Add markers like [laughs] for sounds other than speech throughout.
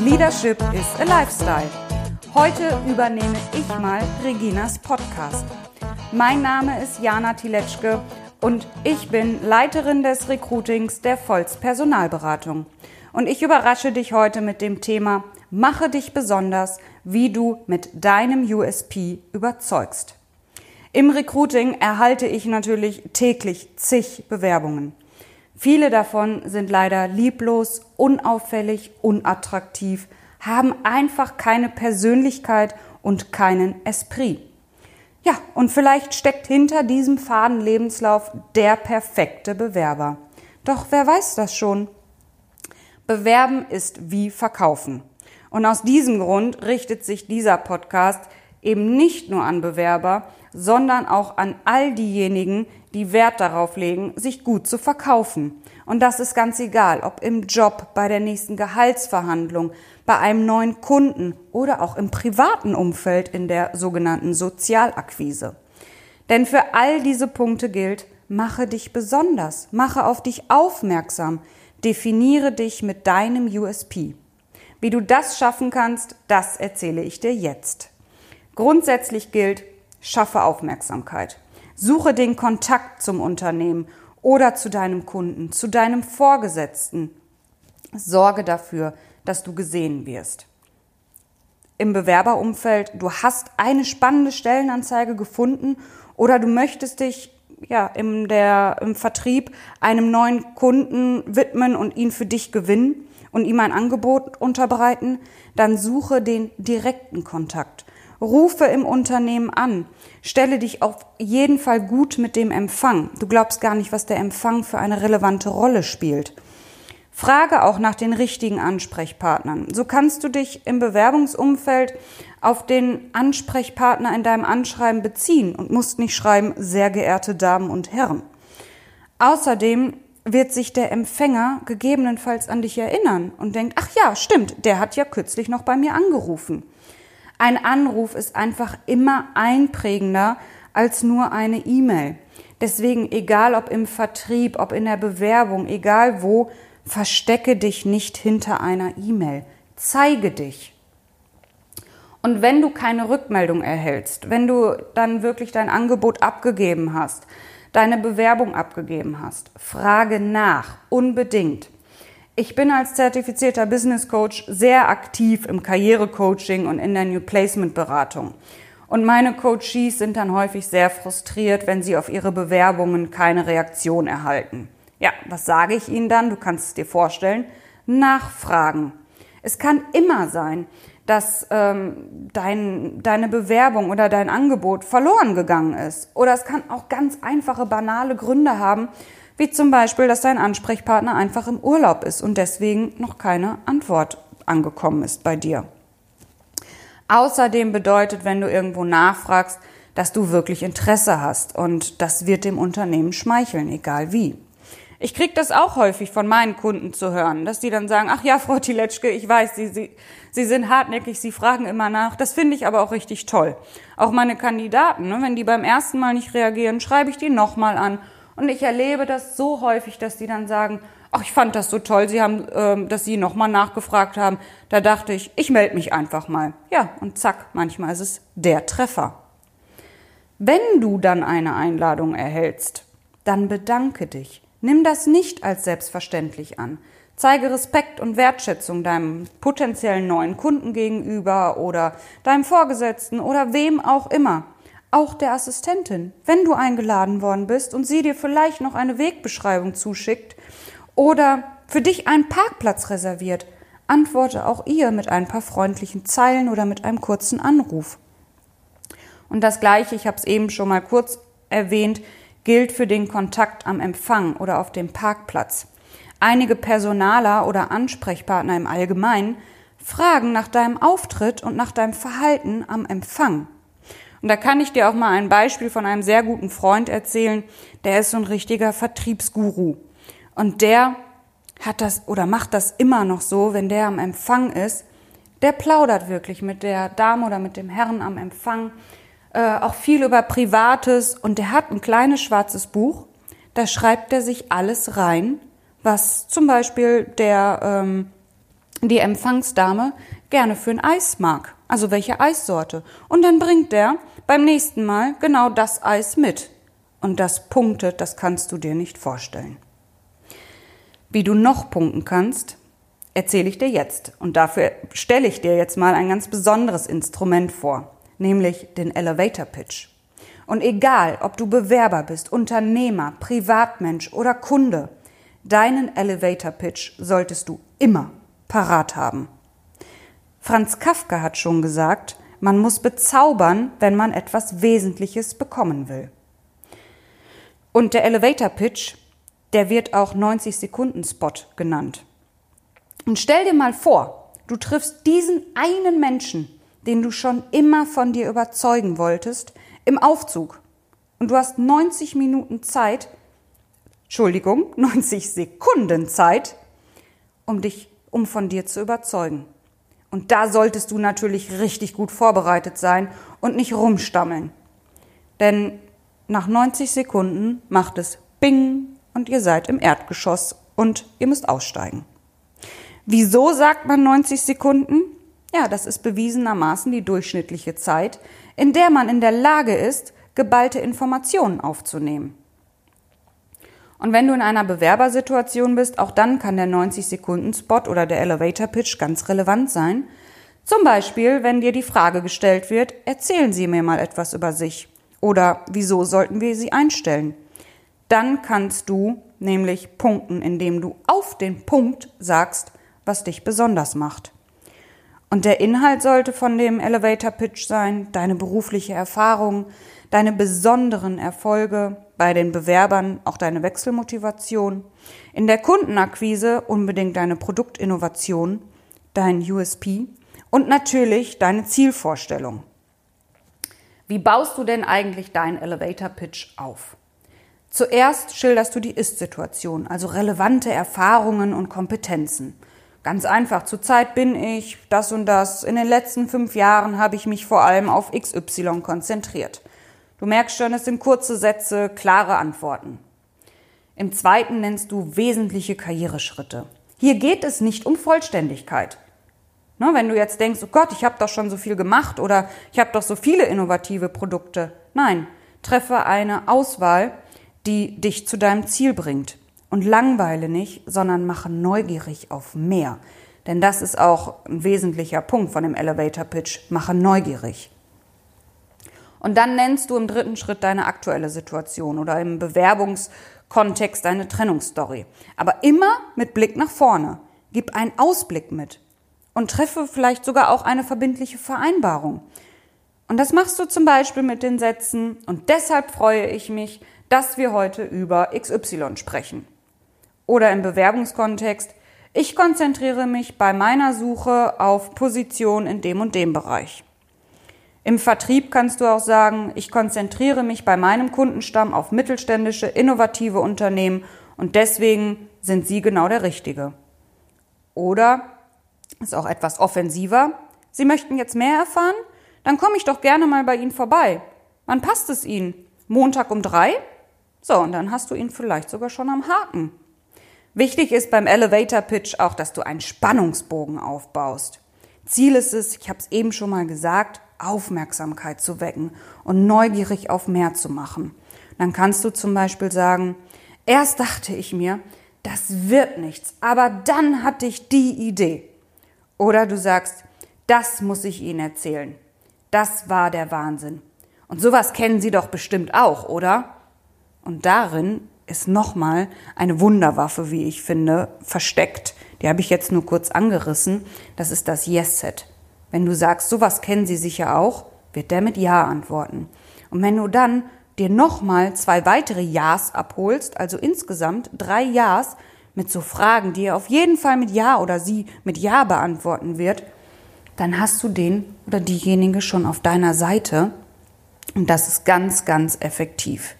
Leadership is a Lifestyle. Heute übernehme ich mal Reginas Podcast. Mein Name ist Jana Tiletschke und ich bin Leiterin des Recruitings der Volz Personalberatung. Und ich überrasche dich heute mit dem Thema Mache dich besonders, wie du mit deinem USP überzeugst. Im Recruiting erhalte ich natürlich täglich zig Bewerbungen. Viele davon sind leider lieblos, unauffällig, unattraktiv, haben einfach keine Persönlichkeit und keinen Esprit. Ja, und vielleicht steckt hinter diesem faden Lebenslauf der perfekte Bewerber. Doch wer weiß das schon? Bewerben ist wie verkaufen. Und aus diesem Grund richtet sich dieser Podcast eben nicht nur an Bewerber, sondern auch an all diejenigen, die Wert darauf legen, sich gut zu verkaufen. Und das ist ganz egal, ob im Job, bei der nächsten Gehaltsverhandlung, bei einem neuen Kunden oder auch im privaten Umfeld in der sogenannten Sozialakquise. Denn für all diese Punkte gilt, mache dich besonders, mache auf dich aufmerksam, definiere dich mit deinem USP. Wie du das schaffen kannst, das erzähle ich dir jetzt. Grundsätzlich gilt, schaffe Aufmerksamkeit. Suche den Kontakt zum Unternehmen oder zu deinem Kunden, zu deinem Vorgesetzten. Sorge dafür, dass du gesehen wirst. Im Bewerberumfeld, du hast eine spannende Stellenanzeige gefunden oder du möchtest dich ja, im, der, im Vertrieb einem neuen Kunden widmen und ihn für dich gewinnen und ihm ein Angebot unterbreiten, dann suche den direkten Kontakt. Rufe im Unternehmen an. Stelle dich auf jeden Fall gut mit dem Empfang. Du glaubst gar nicht, was der Empfang für eine relevante Rolle spielt. Frage auch nach den richtigen Ansprechpartnern. So kannst du dich im Bewerbungsumfeld auf den Ansprechpartner in deinem Anschreiben beziehen und musst nicht schreiben, sehr geehrte Damen und Herren. Außerdem wird sich der Empfänger gegebenenfalls an dich erinnern und denkt, ach ja, stimmt, der hat ja kürzlich noch bei mir angerufen. Ein Anruf ist einfach immer einprägender als nur eine E-Mail. Deswegen, egal ob im Vertrieb, ob in der Bewerbung, egal wo, verstecke dich nicht hinter einer E-Mail. Zeige dich. Und wenn du keine Rückmeldung erhältst, wenn du dann wirklich dein Angebot abgegeben hast, deine Bewerbung abgegeben hast, frage nach, unbedingt. Ich bin als zertifizierter Business Coach sehr aktiv im Karrierecoaching und in der New Placement Beratung. Und meine Coaches sind dann häufig sehr frustriert, wenn sie auf ihre Bewerbungen keine Reaktion erhalten. Ja, was sage ich ihnen dann? Du kannst es dir vorstellen. Nachfragen. Es kann immer sein, dass ähm, dein, deine Bewerbung oder dein Angebot verloren gegangen ist. Oder es kann auch ganz einfache, banale Gründe haben, wie zum Beispiel, dass dein Ansprechpartner einfach im Urlaub ist und deswegen noch keine Antwort angekommen ist bei dir. Außerdem bedeutet, wenn du irgendwo nachfragst, dass du wirklich Interesse hast und das wird dem Unternehmen schmeicheln, egal wie. Ich krieg das auch häufig von meinen Kunden zu hören, dass die dann sagen, ach ja, Frau Tiletschke, ich weiß, Sie, Sie, Sie sind hartnäckig, Sie fragen immer nach. Das finde ich aber auch richtig toll. Auch meine Kandidaten, ne, wenn die beim ersten Mal nicht reagieren, schreibe ich die nochmal an und ich erlebe das so häufig, dass die dann sagen, ach, ich fand das so toll, sie haben, äh, dass sie nochmal nachgefragt haben. Da dachte ich, ich melde mich einfach mal. Ja, und zack, manchmal ist es der Treffer. Wenn du dann eine Einladung erhältst, dann bedanke dich. Nimm das nicht als selbstverständlich an. Zeige Respekt und Wertschätzung deinem potenziellen neuen Kunden gegenüber oder deinem Vorgesetzten oder wem auch immer auch der Assistentin, wenn du eingeladen worden bist und sie dir vielleicht noch eine Wegbeschreibung zuschickt oder für dich einen Parkplatz reserviert, antworte auch ihr mit ein paar freundlichen Zeilen oder mit einem kurzen Anruf. Und das Gleiche, ich habe es eben schon mal kurz erwähnt, gilt für den Kontakt am Empfang oder auf dem Parkplatz. Einige Personaler oder Ansprechpartner im Allgemeinen Fragen nach deinem Auftritt und nach deinem Verhalten am Empfang. Und da kann ich dir auch mal ein Beispiel von einem sehr guten Freund erzählen. Der ist so ein richtiger Vertriebsguru. Und der hat das oder macht das immer noch so, wenn der am Empfang ist. Der plaudert wirklich mit der Dame oder mit dem Herrn am Empfang. Äh, auch viel über Privates. Und der hat ein kleines schwarzes Buch. Da schreibt er sich alles rein, was zum Beispiel der, ähm, die Empfangsdame gerne für ein Eis mag. Also welche Eissorte. Und dann bringt der beim nächsten Mal genau das Eis mit. Und das punktet, das kannst du dir nicht vorstellen. Wie du noch punkten kannst, erzähle ich dir jetzt. Und dafür stelle ich dir jetzt mal ein ganz besonderes Instrument vor, nämlich den Elevator Pitch. Und egal, ob du Bewerber bist, Unternehmer, Privatmensch oder Kunde, deinen Elevator Pitch solltest du immer parat haben. Franz Kafka hat schon gesagt, man muss bezaubern, wenn man etwas Wesentliches bekommen will. Und der Elevator Pitch, der wird auch 90 Sekunden Spot genannt. Und stell dir mal vor, du triffst diesen einen Menschen, den du schon immer von dir überzeugen wolltest, im Aufzug. Und du hast 90 Minuten Zeit, Entschuldigung, [laughs] 90 Sekunden Zeit, um dich, um von dir zu überzeugen. Und da solltest du natürlich richtig gut vorbereitet sein und nicht rumstammeln. Denn nach 90 Sekunden macht es Bing und ihr seid im Erdgeschoss und ihr müsst aussteigen. Wieso sagt man 90 Sekunden? Ja, das ist bewiesenermaßen die durchschnittliche Zeit, in der man in der Lage ist, geballte Informationen aufzunehmen. Und wenn du in einer Bewerbersituation bist, auch dann kann der 90-Sekunden-Spot oder der Elevator-Pitch ganz relevant sein. Zum Beispiel, wenn dir die Frage gestellt wird, erzählen Sie mir mal etwas über sich oder wieso sollten wir Sie einstellen? Dann kannst du nämlich punkten, indem du auf den Punkt sagst, was dich besonders macht. Und der Inhalt sollte von dem Elevator Pitch sein, deine berufliche Erfahrung, deine besonderen Erfolge, bei den Bewerbern auch deine Wechselmotivation, in der Kundenakquise unbedingt deine Produktinnovation, dein USP und natürlich deine Zielvorstellung. Wie baust du denn eigentlich deinen Elevator Pitch auf? Zuerst schilderst du die Ist-Situation, also relevante Erfahrungen und Kompetenzen. Ganz einfach, zurzeit bin ich das und das. In den letzten fünf Jahren habe ich mich vor allem auf XY konzentriert. Du merkst schon, es sind kurze Sätze, klare Antworten. Im zweiten nennst du wesentliche Karriereschritte. Hier geht es nicht um Vollständigkeit. Ne, wenn du jetzt denkst, oh Gott, ich habe doch schon so viel gemacht oder ich habe doch so viele innovative Produkte. Nein, treffe eine Auswahl, die dich zu deinem Ziel bringt. Und langweile nicht, sondern mache neugierig auf mehr. Denn das ist auch ein wesentlicher Punkt von dem Elevator Pitch. Mache neugierig. Und dann nennst du im dritten Schritt deine aktuelle Situation oder im Bewerbungskontext deine Trennungsstory. Aber immer mit Blick nach vorne. Gib einen Ausblick mit und treffe vielleicht sogar auch eine verbindliche Vereinbarung. Und das machst du zum Beispiel mit den Sätzen, und deshalb freue ich mich, dass wir heute über XY sprechen. Oder im Bewerbungskontext, ich konzentriere mich bei meiner Suche auf Position in dem und dem Bereich. Im Vertrieb kannst du auch sagen, ich konzentriere mich bei meinem Kundenstamm auf mittelständische, innovative Unternehmen und deswegen sind sie genau der Richtige. Oder, ist auch etwas offensiver, Sie möchten jetzt mehr erfahren? Dann komme ich doch gerne mal bei Ihnen vorbei. Wann passt es Ihnen? Montag um drei? So, und dann hast du ihn vielleicht sogar schon am Haken. Wichtig ist beim Elevator Pitch auch, dass du einen Spannungsbogen aufbaust. Ziel ist es, ich habe es eben schon mal gesagt, Aufmerksamkeit zu wecken und neugierig auf mehr zu machen. Dann kannst du zum Beispiel sagen, erst dachte ich mir, das wird nichts, aber dann hatte ich die Idee. Oder du sagst, das muss ich Ihnen erzählen. Das war der Wahnsinn. Und sowas kennen Sie doch bestimmt auch, oder? Und darin ist nochmal eine Wunderwaffe, wie ich finde, versteckt. Die habe ich jetzt nur kurz angerissen. Das ist das Yes-Set. Wenn du sagst, sowas kennen sie sicher auch, wird der mit Ja antworten. Und wenn du dann dir nochmal zwei weitere Ja's abholst, also insgesamt drei Ja's mit so Fragen, die er auf jeden Fall mit Ja oder sie mit Ja beantworten wird, dann hast du den oder diejenige schon auf deiner Seite und das ist ganz, ganz effektiv.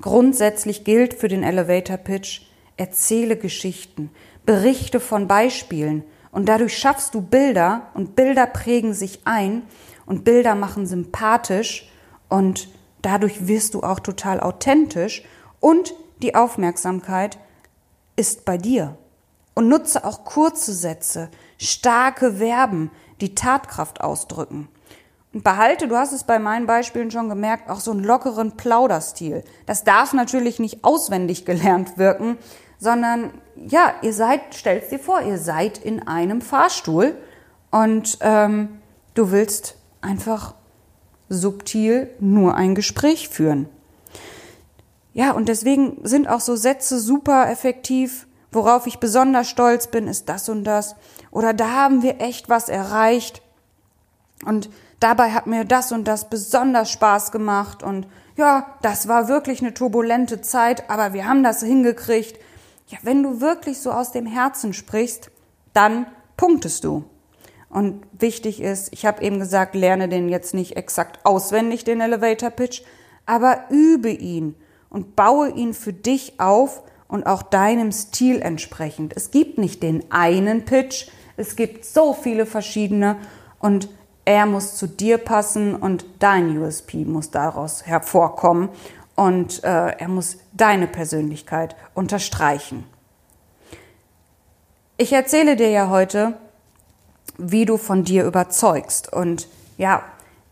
Grundsätzlich gilt für den Elevator Pitch, erzähle Geschichten, berichte von Beispielen und dadurch schaffst du Bilder und Bilder prägen sich ein und Bilder machen sympathisch und dadurch wirst du auch total authentisch und die Aufmerksamkeit ist bei dir. Und nutze auch kurze Sätze, starke Verben, die Tatkraft ausdrücken. Und behalte, du hast es bei meinen Beispielen schon gemerkt, auch so einen lockeren Plauderstil. Das darf natürlich nicht auswendig gelernt wirken, sondern ja, ihr seid, stellst dir vor, ihr seid in einem Fahrstuhl und ähm, du willst einfach subtil nur ein Gespräch führen. Ja, und deswegen sind auch so Sätze super effektiv. Worauf ich besonders stolz bin, ist das und das. Oder da haben wir echt was erreicht. Und dabei hat mir das und das besonders Spaß gemacht. Und ja, das war wirklich eine turbulente Zeit, aber wir haben das hingekriegt. Ja, wenn du wirklich so aus dem Herzen sprichst, dann punktest du. Und wichtig ist, ich habe eben gesagt, lerne den jetzt nicht exakt auswendig, den Elevator Pitch, aber übe ihn und baue ihn für dich auf und auch deinem Stil entsprechend. Es gibt nicht den einen Pitch, es gibt so viele verschiedene und er muss zu dir passen und dein USP muss daraus hervorkommen und äh, er muss deine Persönlichkeit unterstreichen. Ich erzähle dir ja heute, wie du von dir überzeugst. Und ja,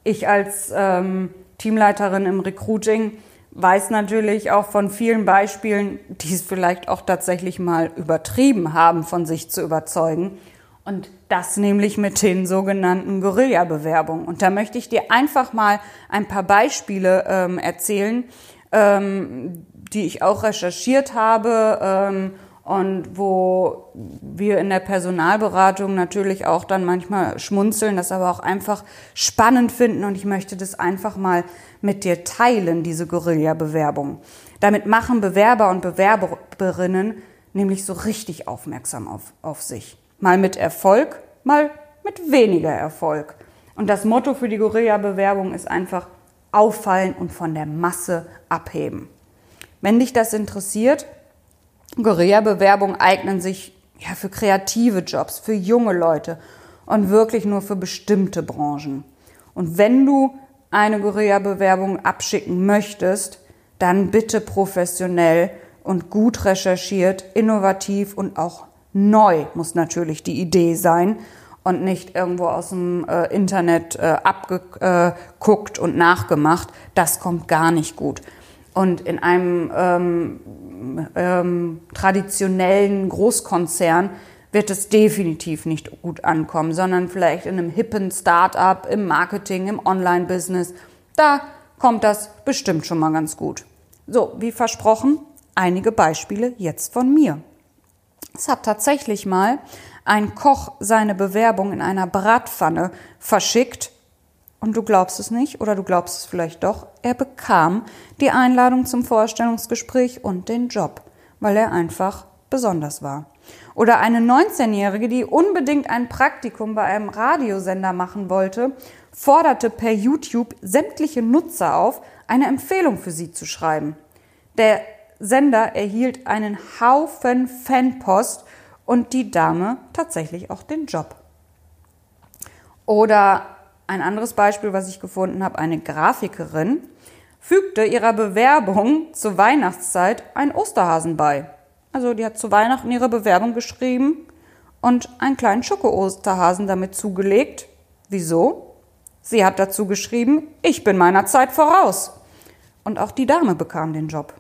ich als ähm, Teamleiterin im Recruiting weiß natürlich auch von vielen Beispielen, die es vielleicht auch tatsächlich mal übertrieben haben, von sich zu überzeugen. Und das nämlich mit den sogenannten Guerilla-Bewerbungen. Und da möchte ich dir einfach mal ein paar Beispiele ähm, erzählen, ähm, die ich auch recherchiert habe ähm, und wo wir in der Personalberatung natürlich auch dann manchmal schmunzeln, das aber auch einfach spannend finden und ich möchte das einfach mal mit dir teilen, diese Guerilla-Bewerbung. Damit machen Bewerber und Bewerberinnen nämlich so richtig aufmerksam auf, auf sich. Mal mit Erfolg, mal mit weniger Erfolg. Und das Motto für die Guerilla-Bewerbung ist einfach auffallen und von der Masse abheben. Wenn dich das interessiert, Guerilla-Bewerbungen eignen sich ja für kreative Jobs, für junge Leute und wirklich nur für bestimmte Branchen. Und wenn du eine Guerilla-Bewerbung abschicken möchtest, dann bitte professionell und gut recherchiert, innovativ und auch neu muss natürlich die Idee sein und nicht irgendwo aus dem äh, Internet äh, abgeguckt und nachgemacht. Das kommt gar nicht gut. Und in einem ähm, ähm, traditionellen Großkonzern wird es definitiv nicht gut ankommen, sondern vielleicht in einem hippen Start-up, im Marketing, im Online-Business. Da kommt das bestimmt schon mal ganz gut. So, wie versprochen, einige Beispiele jetzt von mir. Es hat tatsächlich mal ein Koch seine Bewerbung in einer Bratpfanne verschickt und du glaubst es nicht oder du glaubst es vielleicht doch, er bekam die Einladung zum Vorstellungsgespräch und den Job, weil er einfach besonders war. Oder eine 19-Jährige, die unbedingt ein Praktikum bei einem Radiosender machen wollte, forderte per YouTube sämtliche Nutzer auf, eine Empfehlung für sie zu schreiben. Der Sender erhielt einen Haufen Fanpost und die Dame tatsächlich auch den Job. Oder ein anderes Beispiel, was ich gefunden habe, eine Grafikerin fügte ihrer Bewerbung zur Weihnachtszeit ein Osterhasen bei. Also die hat zu Weihnachten ihre Bewerbung geschrieben und einen kleinen Schoko-Osterhasen damit zugelegt. Wieso? Sie hat dazu geschrieben, ich bin meiner Zeit voraus. Und auch die Dame bekam den Job.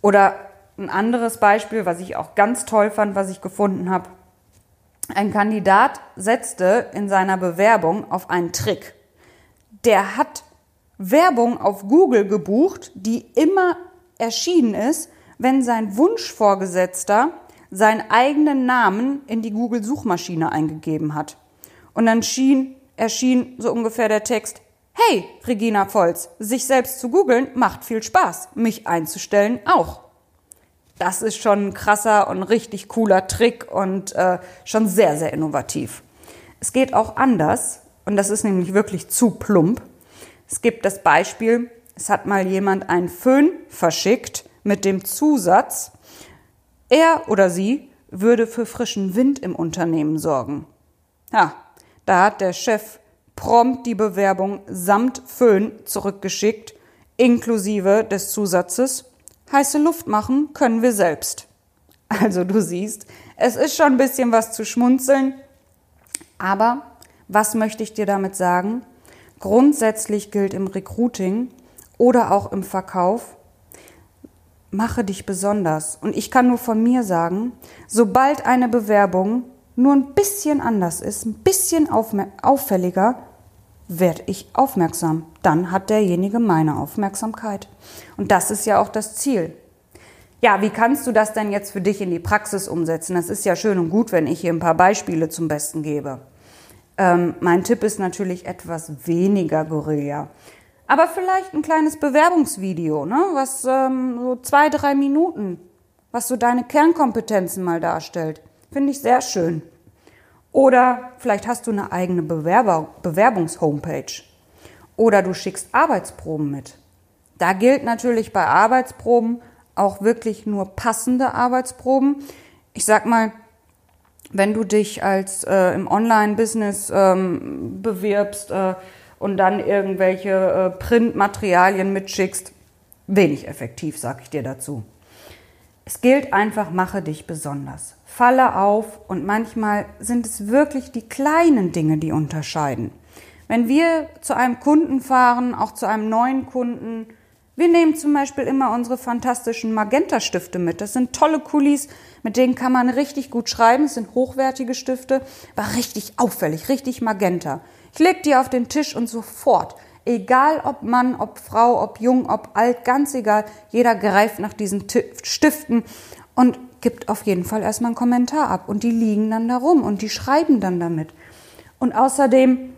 Oder ein anderes Beispiel, was ich auch ganz toll fand, was ich gefunden habe. Ein Kandidat setzte in seiner Bewerbung auf einen Trick. Der hat Werbung auf Google gebucht, die immer erschienen ist, wenn sein Wunschvorgesetzter seinen eigenen Namen in die Google-Suchmaschine eingegeben hat. Und dann schien, erschien so ungefähr der Text, Hey, Regina Volz, sich selbst zu googeln macht viel Spaß, mich einzustellen auch das ist schon ein krasser und richtig cooler Trick und äh, schon sehr, sehr innovativ. Es geht auch anders und das ist nämlich wirklich zu plump. Es gibt das Beispiel, es hat mal jemand einen Föhn verschickt mit dem Zusatz, er oder sie würde für frischen Wind im Unternehmen sorgen. Ja, da hat der Chef prompt die Bewerbung samt Föhn zurückgeschickt, inklusive des Zusatzes heiße Luft machen können wir selbst. Also du siehst, es ist schon ein bisschen was zu schmunzeln, aber was möchte ich dir damit sagen? Grundsätzlich gilt im Recruiting oder auch im Verkauf, mache dich besonders. Und ich kann nur von mir sagen, sobald eine Bewerbung nur ein bisschen anders ist, ein bisschen auffälliger, werde ich aufmerksam. Dann hat derjenige meine Aufmerksamkeit. Und das ist ja auch das Ziel. Ja, wie kannst du das denn jetzt für dich in die Praxis umsetzen? Das ist ja schön und gut, wenn ich hier ein paar Beispiele zum Besten gebe. Ähm, mein Tipp ist natürlich etwas weniger Guerilla. Aber vielleicht ein kleines Bewerbungsvideo, ne? was ähm, so zwei, drei Minuten, was so deine Kernkompetenzen mal darstellt. Finde ich sehr schön. Oder vielleicht hast du eine eigene Bewerber Bewerbungshomepage. Oder du schickst Arbeitsproben mit. Da gilt natürlich bei Arbeitsproben auch wirklich nur passende Arbeitsproben. Ich sag mal, wenn du dich als äh, im Online-Business ähm, bewirbst äh, und dann irgendwelche äh, Printmaterialien mitschickst, wenig effektiv, sag ich dir dazu. Es gilt einfach, mache dich besonders falle auf und manchmal sind es wirklich die kleinen Dinge, die unterscheiden. Wenn wir zu einem Kunden fahren, auch zu einem neuen Kunden, wir nehmen zum Beispiel immer unsere fantastischen Magenta-Stifte mit. Das sind tolle Kulis, mit denen kann man richtig gut schreiben. Es sind hochwertige Stifte, war richtig auffällig, richtig Magenta. Ich leg die auf den Tisch und sofort, egal ob Mann, ob Frau, ob jung, ob alt, ganz egal, jeder greift nach diesen Stiften und gibt auf jeden Fall erstmal einen Kommentar ab und die liegen dann da rum und die schreiben dann damit. Und außerdem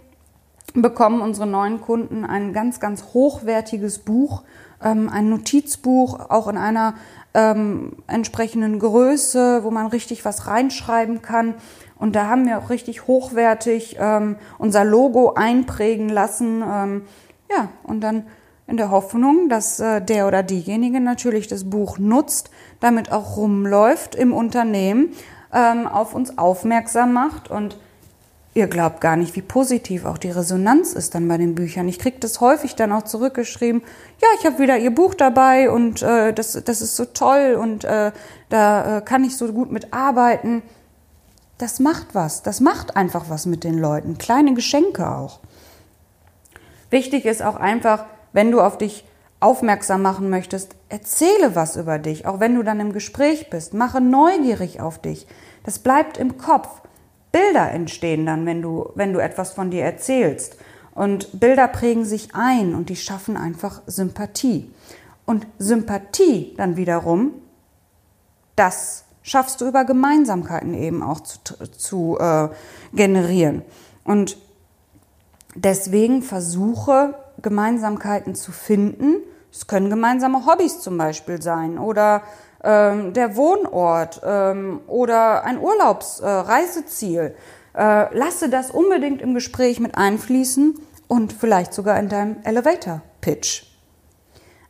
bekommen unsere neuen Kunden ein ganz, ganz hochwertiges Buch, ähm, ein Notizbuch, auch in einer ähm, entsprechenden Größe, wo man richtig was reinschreiben kann. Und da haben wir auch richtig hochwertig ähm, unser Logo einprägen lassen. Ähm, ja, und dann in der Hoffnung, dass äh, der oder diejenige natürlich das Buch nutzt, damit auch rumläuft im Unternehmen, ähm, auf uns aufmerksam macht und ihr glaubt gar nicht, wie positiv auch die Resonanz ist dann bei den Büchern. Ich kriege das häufig dann auch zurückgeschrieben, ja, ich habe wieder ihr Buch dabei und äh, das, das ist so toll und äh, da äh, kann ich so gut mitarbeiten. Das macht was, das macht einfach was mit den Leuten, kleine Geschenke auch. Wichtig ist auch einfach, wenn du auf dich aufmerksam machen möchtest, erzähle was über dich, auch wenn du dann im Gespräch bist. Mache neugierig auf dich. Das bleibt im Kopf. Bilder entstehen dann, wenn du, wenn du etwas von dir erzählst. Und Bilder prägen sich ein und die schaffen einfach Sympathie. Und Sympathie dann wiederum, das schaffst du über Gemeinsamkeiten eben auch zu, zu äh, generieren. Und deswegen versuche Gemeinsamkeiten zu finden. Es können gemeinsame Hobbys zum Beispiel sein oder ähm, der Wohnort ähm, oder ein Urlaubsreiseziel. Äh, äh, lasse das unbedingt im Gespräch mit einfließen und vielleicht sogar in deinem Elevator-Pitch.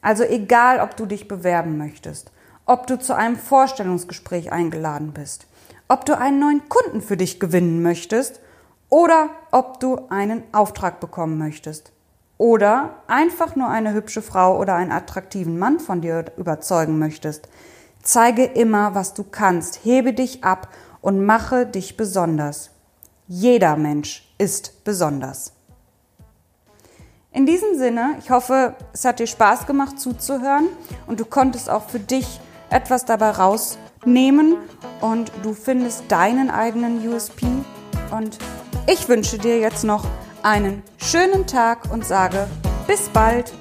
Also egal, ob du dich bewerben möchtest, ob du zu einem Vorstellungsgespräch eingeladen bist, ob du einen neuen Kunden für dich gewinnen möchtest oder ob du einen Auftrag bekommen möchtest. Oder einfach nur eine hübsche Frau oder einen attraktiven Mann von dir überzeugen möchtest. Zeige immer, was du kannst, hebe dich ab und mache dich besonders. Jeder Mensch ist besonders. In diesem Sinne, ich hoffe, es hat dir Spaß gemacht zuzuhören und du konntest auch für dich etwas dabei rausnehmen und du findest deinen eigenen USP. Und ich wünsche dir jetzt noch einen schönen Tag und sage bis bald.